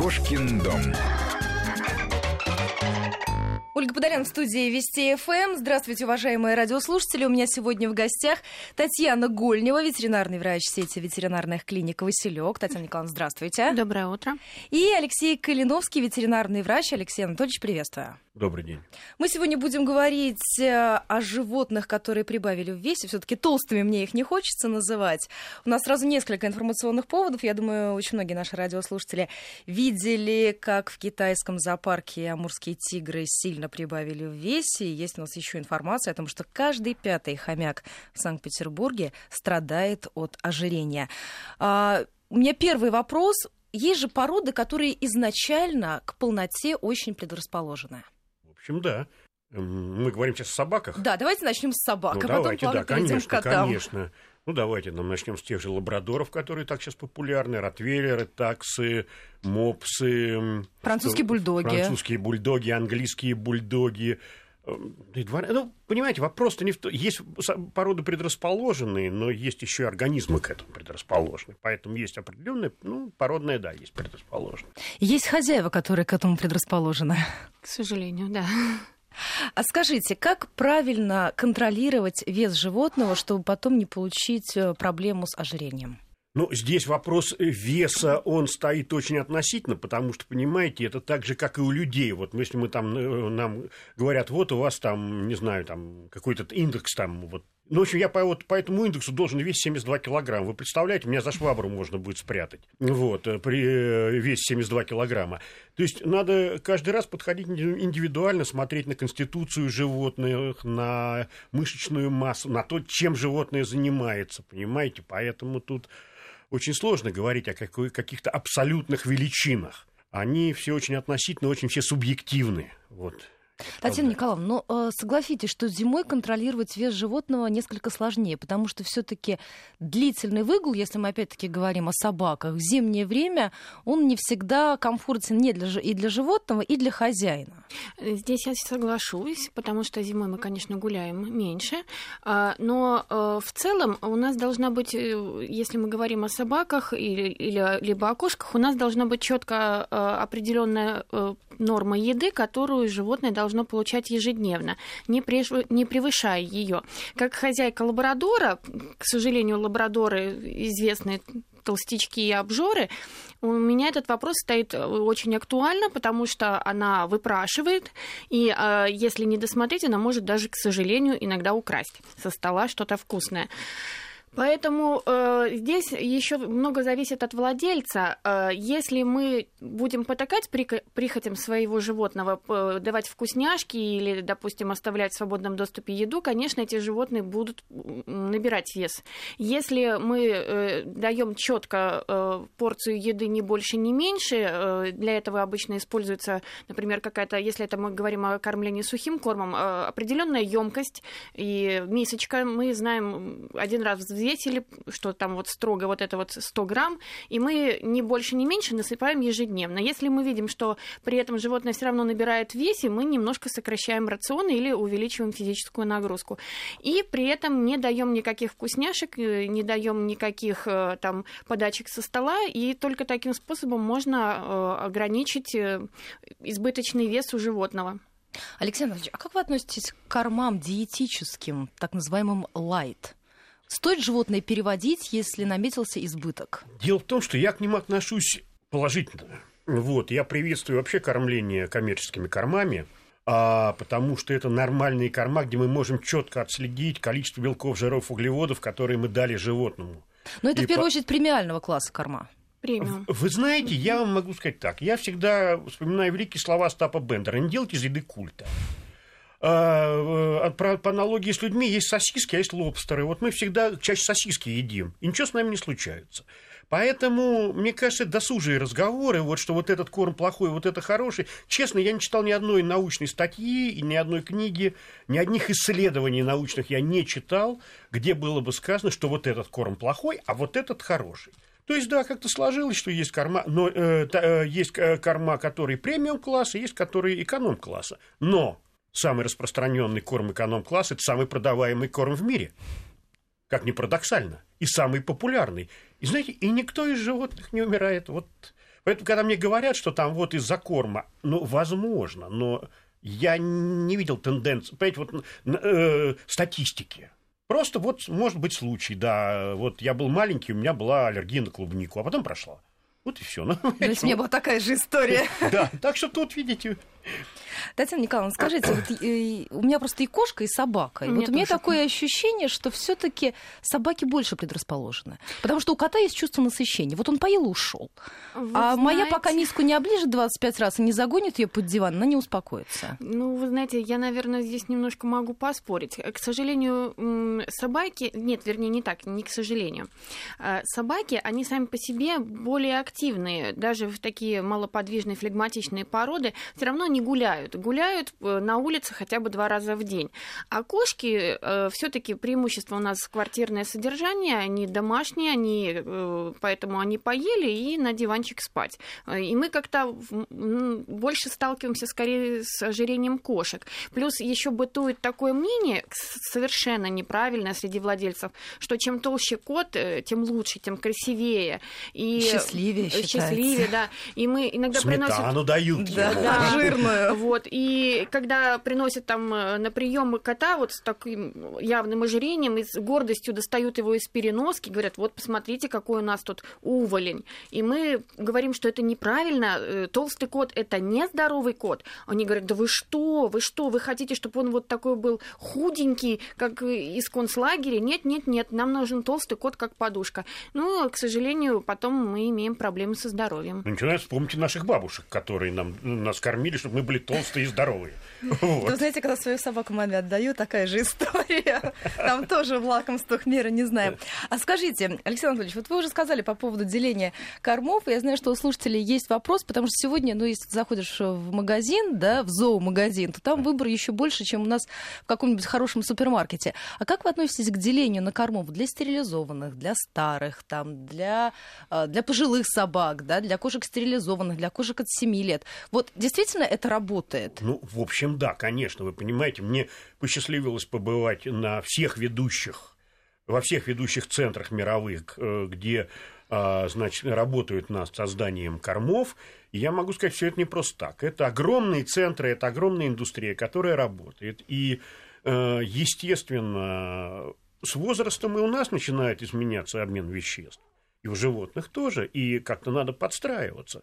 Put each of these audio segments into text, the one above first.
Кошкин дом. Ольга Подолян в студии Вести ФМ. Здравствуйте, уважаемые радиослушатели. У меня сегодня в гостях Татьяна Гольнева, ветеринарный врач сети ветеринарных клиник «Василек». Татьяна Николаевна, здравствуйте. Доброе утро. И Алексей Калиновский, ветеринарный врач. Алексей Анатольевич, приветствую. Добрый день. Мы сегодня будем говорить э, о животных, которые прибавили в весе. Все-таки толстыми мне их не хочется называть. У нас сразу несколько информационных поводов. Я думаю, очень многие наши радиослушатели видели, как в китайском зоопарке амурские тигры сильно прибавили в весе. Есть у нас еще информация о том, что каждый пятый хомяк в Санкт-Петербурге страдает от ожирения. А, у меня первый вопрос. Есть же породы, которые изначально к полноте очень предрасположены. В общем, да. Мы говорим сейчас о собаках. Да, давайте начнем с собак, ну, а давайте, потом да, перейдем конечно, к котам. конечно. Ну, давайте нам начнем с тех же лабрадоров, которые так сейчас популярны, ротвейлеры, таксы, мопсы. Французские бульдоги. Французские бульдоги, английские бульдоги. Ну, понимаете, вопрос-то не в том... Есть породы предрасположенные, но есть еще и организмы к этому предрасположены. Поэтому есть определенная, ну, породная, да, есть предрасположенная. Есть хозяева, которые к этому предрасположены. К сожалению, да. А скажите, как правильно контролировать вес животного, чтобы потом не получить э, проблему с ожирением? Ну, здесь вопрос веса, он стоит очень относительно, потому что, понимаете, это так же, как и у людей. Вот если мы там, э, нам говорят, вот у вас там, не знаю, там какой-то индекс там, вот ну, в общем, я по, вот, по этому индексу должен весить 72 килограмма. Вы представляете, меня за швабру можно будет спрятать. Вот, э, при э, весе 72 килограмма. То есть надо каждый раз подходить индивидуально, смотреть на конституцию животных, на мышечную массу, на то, чем животное занимается, понимаете? Поэтому тут очень сложно говорить о каких-то абсолютных величинах. Они все очень относительно, очень все субъективны. Вот. Татьяна Николаевна, но ну, э, согласитесь, что зимой контролировать вес животного несколько сложнее, потому что все-таки длительный выгул, если мы опять-таки говорим о собаках, в зимнее время он не всегда комфортен не для, и для животного, и для хозяина. Здесь я соглашусь, потому что зимой мы, конечно, гуляем меньше, а, но э, в целом у нас должна быть, э, если мы говорим о собаках или, или либо о кошках, у нас должна быть четко определенная норма еды, которую животное должно получать ежедневно, не, превышая ее. Как хозяйка лабрадора, к сожалению, лабрадоры известные толстячки и обжоры, у меня этот вопрос стоит очень актуально, потому что она выпрашивает, и э, если не досмотреть, она может даже, к сожалению, иногда украсть со стола что-то вкусное. Поэтому э, здесь еще много зависит от владельца. Э, если мы будем потакать прихотям своего животного, э, давать вкусняшки или, допустим, оставлять в свободном доступе еду, конечно, эти животные будут набирать вес. Если мы э, даем четко э, порцию еды не больше, не меньше, э, для этого обычно используется, например, какая-то, если это мы говорим о кормлении сухим кормом, э, определенная емкость и мисочка. Мы знаем один раз в взвесили, что там вот строго вот это вот 100 грамм, и мы не больше, не меньше насыпаем ежедневно. Если мы видим, что при этом животное все равно набирает в весе, мы немножко сокращаем рацион или увеличиваем физическую нагрузку. И при этом не даем никаких вкусняшек, э, не даем никаких э, там подачек со стола, и только таким способом можно э, ограничить избыточный вес у животного. Алексей Анатольевич, а как вы относитесь к кормам диетическим, так называемым light? Стоит животное переводить, если наметился избыток? Дело в том, что я к ним отношусь положительно. Вот, я приветствую вообще кормление коммерческими кормами, а, потому что это нормальные корма, где мы можем четко отследить количество белков, жиров, углеводов, которые мы дали животному. Но это И в первую по... очередь премиального класса корма. Премиум. Вы знаете, я вам могу сказать так. Я всегда вспоминаю великие слова Стапа Бендера. Не делайте из еды культа. А, э, по, аналогии с людьми есть сосиски, а есть лобстеры. Вот мы всегда чаще сосиски едим, и ничего с нами не случается. Поэтому, мне кажется, досужие разговоры, вот что вот этот корм плохой, вот это хороший. Честно, я не читал ни одной научной статьи ни одной книги, ни одних исследований научных я не читал, где было бы сказано, что вот этот корм плохой, а вот этот хороший. То есть, да, как-то сложилось, что есть корма, но э, э, есть э, корма, которые премиум класса, есть которые эконом класса. Но самый распространенный корм эконом-класс – это самый продаваемый корм в мире. Как ни парадоксально. И самый популярный. И знаете, и никто из животных не умирает. Вот Поэтому, когда мне говорят, что там вот из-за корма, ну, возможно, но я не видел тенденции, понимаете, вот э, статистики. Просто вот может быть случай, да, вот я был маленький, у меня была аллергия на клубнику, а потом прошла. Вот и все. Ну, То есть у меня была такая же история. Да, так что тут, видите, Татьяна Николаевна, скажите, вот, э, у меня просто и кошка, и собака. И вот у меня такое ощущение, что все-таки собаки больше предрасположены. Потому что у кота есть чувство насыщения. Вот он поел и ушел. а знаете... моя пока миску не оближет 25 раз и не загонит ее под диван, она не успокоится. Ну, вы знаете, я, наверное, здесь немножко могу поспорить. К сожалению, собаки... Нет, вернее, не так, не к сожалению. А, собаки, они сами по себе более активные. Даже в такие малоподвижные флегматичные породы все равно не гуляют. Гуляют э, на улице хотя бы два раза в день. А кошки э, все-таки преимущество у нас квартирное содержание, они домашние, они, э, поэтому они поели и на диванчик спать. И мы как-то больше сталкиваемся скорее с ожирением кошек. Плюс еще бытует такое мнение, совершенно неправильное среди владельцев, что чем толще кот, тем лучше, тем красивее. И счастливее, счастливее, да. И мы иногда Сметану приносим... дают. Да, да, жирную. Вот. И когда приносят там э, на прием кота вот с таким явным ожирением и с гордостью достают его из переноски, говорят, вот посмотрите, какой у нас тут уволень. И мы говорим, что это неправильно, э, толстый кот это не здоровый кот. Они говорят, да вы что, вы что, вы хотите, чтобы он вот такой был худенький, как из концлагеря? Нет, нет, нет, нам нужен толстый кот, как подушка. Ну, к сожалению, потом мы имеем проблемы со здоровьем. Ну, ничего, вспомните наших бабушек, которые нам, нас кормили, чтобы мы были толстые и здоровые. Вот. Вы знаете, когда свою собаку маме отдаю, такая же история. Там тоже в лакомствах меры не знаем. А скажите, Алексей Анатольевич, вот вы уже сказали по поводу деления кормов. Я знаю, что у слушателей есть вопрос, потому что сегодня, ну, если заходишь в магазин, да, в зоомагазин, то там выбор еще больше, чем у нас в каком-нибудь хорошем супермаркете. А как вы относитесь к делению на кормов для стерилизованных, для старых, там, для, а, для пожилых собак, да, для кошек стерилизованных, для кошек от 7 лет? Вот действительно это работает? Ну, в общем, да, конечно. Вы понимаете, мне посчастливилось побывать на всех ведущих, во всех ведущих центрах мировых, э, где а, значит, работают над созданием кормов. И я могу сказать, все это не просто так. Это огромные центры, это огромная индустрия, которая работает. И, э, естественно, с возрастом и у нас начинает изменяться обмен веществ. И у животных тоже. И как-то надо подстраиваться.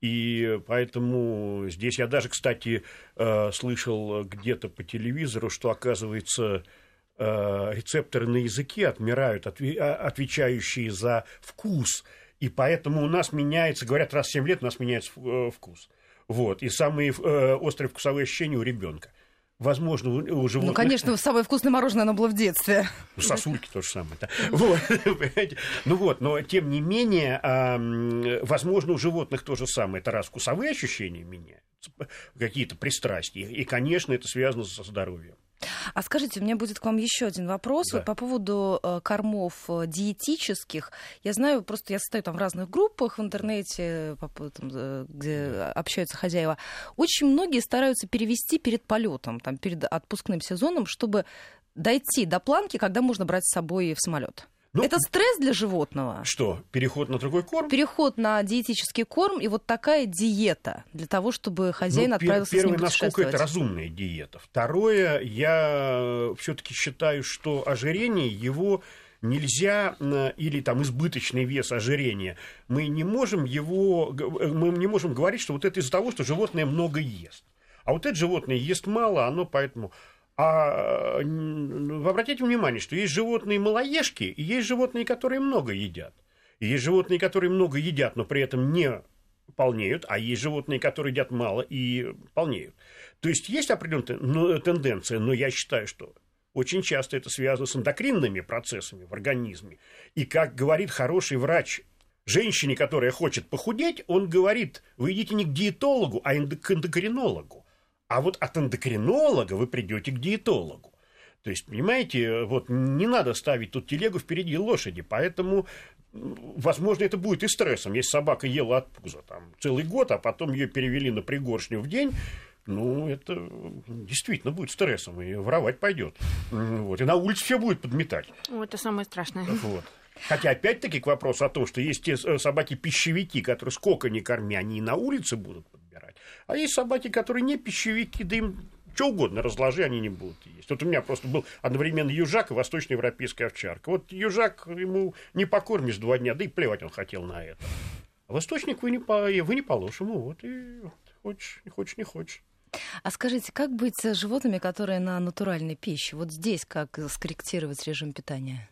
И поэтому здесь я даже, кстати, э, слышал где-то по телевизору, что, оказывается, э, рецепторы на языке отмирают, а, отвечающие за вкус. И поэтому у нас меняется, говорят, раз в 7 лет у нас меняется э, вкус. Вот. И самые острые вкусовые ощущения у ребенка возможно, у животных... Ну, конечно, самое вкусное мороженое, оно было в детстве. Ну, сосульки то же самое. Да. Вот, ну вот, но тем не менее, возможно, у животных то же самое. Это раз вкусовые ощущения меняются, какие-то пристрастия, и, конечно, это связано со здоровьем. А скажите, у меня будет к вам еще один вопрос да. по поводу э, кормов э, диетических. Я знаю, просто я стою там в разных группах в интернете, там, э, где общаются хозяева. Очень многие стараются перевести перед полетом, там, перед отпускным сезоном, чтобы дойти до планки, когда можно брать с собой в самолет. Ну, это стресс для животного. Что, переход на другой корм? Переход на диетический корм и вот такая диета для того, чтобы хозяин ну, отправился первое, с ним насколько это разумная диета. Второе, я все-таки считаю, что ожирение его нельзя или там избыточный вес ожирения, мы не можем его, мы не можем говорить, что вот это из-за того, что животное много ест. А вот это животное ест мало, оно поэтому а обратите внимание, что есть животные малоежки, и есть животные, которые много едят. И есть животные, которые много едят, но при этом не полнеют, а есть животные, которые едят мало и полнеют. То есть есть определенная тенденция, но я считаю, что очень часто это связано с эндокринными процессами в организме. И как говорит хороший врач женщине, которая хочет похудеть, он говорит, вы идите не к диетологу, а к эндокринологу. А вот от эндокринолога вы придете к диетологу. То есть, понимаете, вот не надо ставить тут телегу впереди лошади, поэтому, возможно, это будет и стрессом. Если собака ела от пуза там, целый год, а потом ее перевели на пригоршню в день, ну, это действительно будет стрессом, и воровать пойдет. Вот, и на улице все будет подметать. Вот, это самое страшное. Вот. Хотя, опять-таки, к вопросу о том, что есть те э, собаки-пищевики, которые сколько ни корми, они и на улице будут подбирать. А есть собаки, которые не пищевики, да им что угодно разложи, они не будут есть. Вот у меня просто был одновременно южак и восточноевропейская овчарка. Вот южак ему не покормишь два дня, да и плевать он хотел на это. А восточник вы не, по, вы не положишь ему, вот, и хочешь, не хочешь, не хочешь. А скажите, как быть с животными, которые на натуральной пище? Вот здесь как скорректировать режим питания?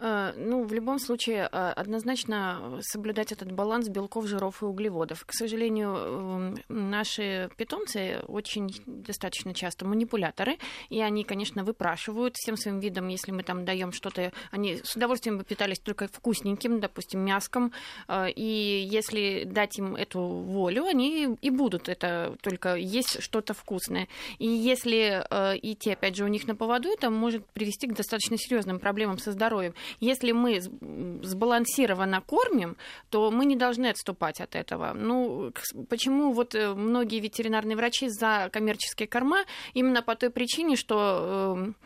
Э, ну, в любом случае, э, однозначно соблюдать этот баланс белков, жиров и углеводов. К сожалению, наши питомцы очень достаточно часто манипуляторы, и они, конечно, выпрашивают всем своим видом, если мы там даем что-то, они с удовольствием бы питались только вкусненьким, допустим, мяском, э, и если дать им эту волю, они и будут это только есть что-то вкусное. И если идти, опять же, у них на поводу, это может привести к достаточно серьезным проблемам со здоровьем. Если мы сбалансированно кормим, то мы не должны отступать от этого. Ну, почему вот э, многие ветеринарные врачи за коммерческие корма? Именно по той причине, что эм,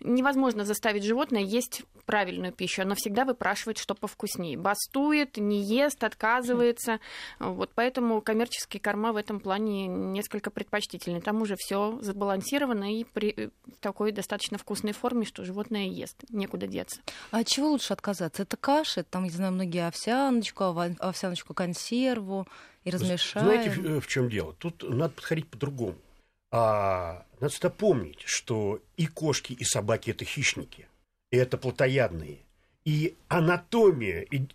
невозможно заставить животное есть правильную пищу. Оно всегда выпрашивает, что повкуснее. Бастует, не ест, отказывается. Вот поэтому коммерческие корма в этом плане несколько предпочтительны. Там уже все забалансировано и при такой достаточно вкусной форме, что животное ест. Некуда деться. А от чего лучше отказаться? Это каши, там, я знаю, многие овсяночку, овсяночку консерву и размешаем. Знаете, в чем дело? Тут надо подходить по-другому. А, надо помнить, что и кошки, и собаки – это хищники, и это плотоядные. И анатомия и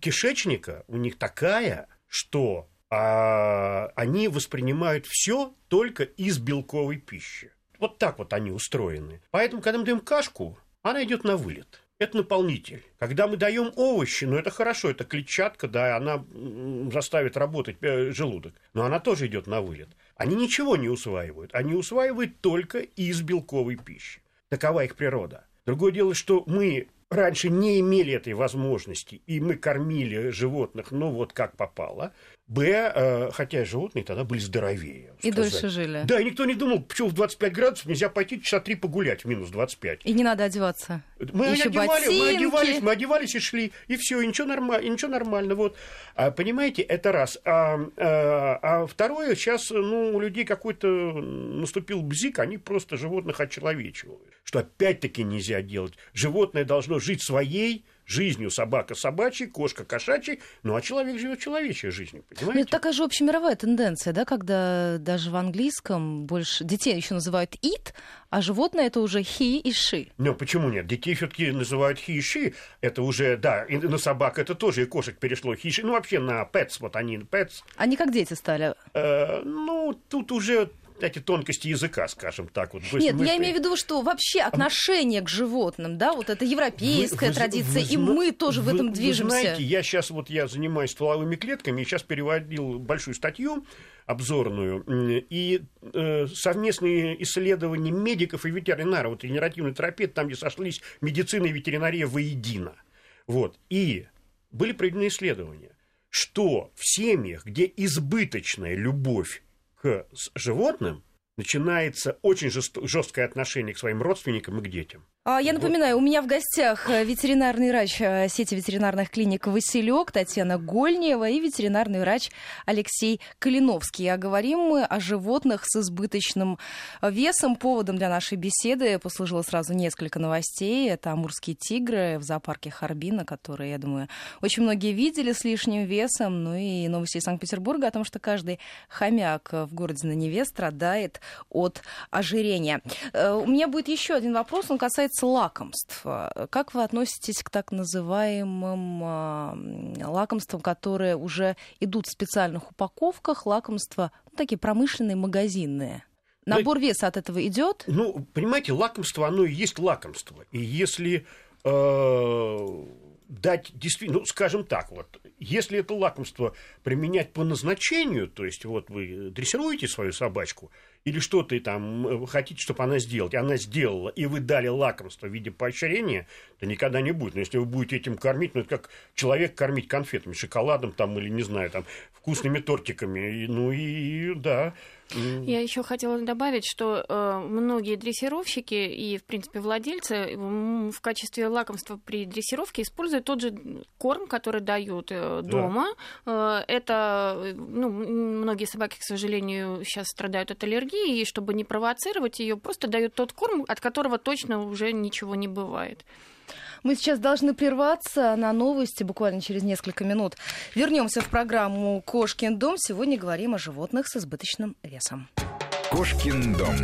кишечника у них такая, что а, они воспринимают все только из белковой пищи. Вот так вот они устроены. Поэтому, когда мы даем кашку, она идет на вылет это наполнитель. Когда мы даем овощи, ну это хорошо, это клетчатка, да, она заставит работать э, желудок, но она тоже идет на вылет. Они ничего не усваивают, они усваивают только из белковой пищи. Такова их природа. Другое дело, что мы раньше не имели этой возможности, и мы кормили животных, ну вот как попало. Б, э, хотя животные тогда были здоровее. И дольше жили. Да, и никто не думал, почему в 25 градусов нельзя пойти часа три погулять в минус 25. И не надо одеваться. Мы, Еще одевали, мы одевались, мы одевались и шли, и все, и ничего, норма, и ничего нормально. Вот. А, понимаете, это раз. А, а, а второе, сейчас ну, у людей какой-то наступил бзик, они просто животных очеловечивают. Что опять-таки нельзя делать. Животное должно жить своей жизнью собака собачьей, кошка кошачьей, ну а человек живет человечьей жизнью, ну, понимаете? Это такая же общемировая тенденция, да, когда даже в английском больше детей еще называют it, а животное это уже he и she. Ну почему нет? Детей все-таки называют he и she, это уже, да, и на собак это тоже и кошек перешло he и she, ну вообще на pets, вот они pets. Они как дети стали? Э, ну тут уже эти тонкости языка, скажем так. Вот, Нет, мы... я имею в виду, что вообще отношение к животным, да, вот это европейская вы, традиция, вы, и мы тоже вы, в этом движемся. Вы знаете, я сейчас вот я занимаюсь стволовыми клетками, и сейчас переводил большую статью обзорную, и э, совместные исследования медиков и ветеринаров, вот генеративный терапия, там, где сошлись медицина и ветеринария воедино. Вот, и были проведены исследования, что в семьях, где избыточная любовь к животным, начинается очень жесткое отношение к своим родственникам и к детям. А, я напоминаю, у меня в гостях э, ветеринарный врач э, сети ветеринарных клиник «Василек» Татьяна Гольнева и ветеринарный врач Алексей Калиновский. А говорим мы о животных с избыточным весом. Поводом для нашей беседы послужило сразу несколько новостей. Это амурские тигры в зоопарке Харбина, которые, я думаю, очень многие видели с лишним весом. Ну и новости из Санкт-Петербурга о том, что каждый хомяк в городе на Неве страдает от ожирения. Э, у меня будет еще один вопрос, он касается касается лакомств, как вы относитесь к так называемым а, лакомствам, которые уже идут в специальных упаковках, лакомства ну, такие промышленные, магазинные? Набор веса от этого идет? Ну, понимаете, лакомство, оно и есть лакомство. И если э, дать действительно, ну, скажем так, вот, если это лакомство применять по назначению, то есть вот вы дрессируете свою собачку, или что-то там вы хотите, чтобы она сделала, она сделала, и вы дали лакомство в виде поощрения, то никогда не будет. Но если вы будете этим кормить, ну, это как человек кормить конфетами, шоколадом там, или, не знаю, там, вкусными тортиками, ну, и, да, я еще хотела добавить, что э, многие дрессировщики и, в принципе, владельцы в качестве лакомства при дрессировке используют тот же корм, который дают э, дома. Да. Э, это, ну, многие собаки, к сожалению, сейчас страдают от аллергии, и чтобы не провоцировать ее, просто дают тот корм, от которого точно уже ничего не бывает. Мы сейчас должны прерваться на новости буквально через несколько минут. Вернемся в программу «Кошкин дом». Сегодня говорим о животных с избыточным весом. «Кошкин дом».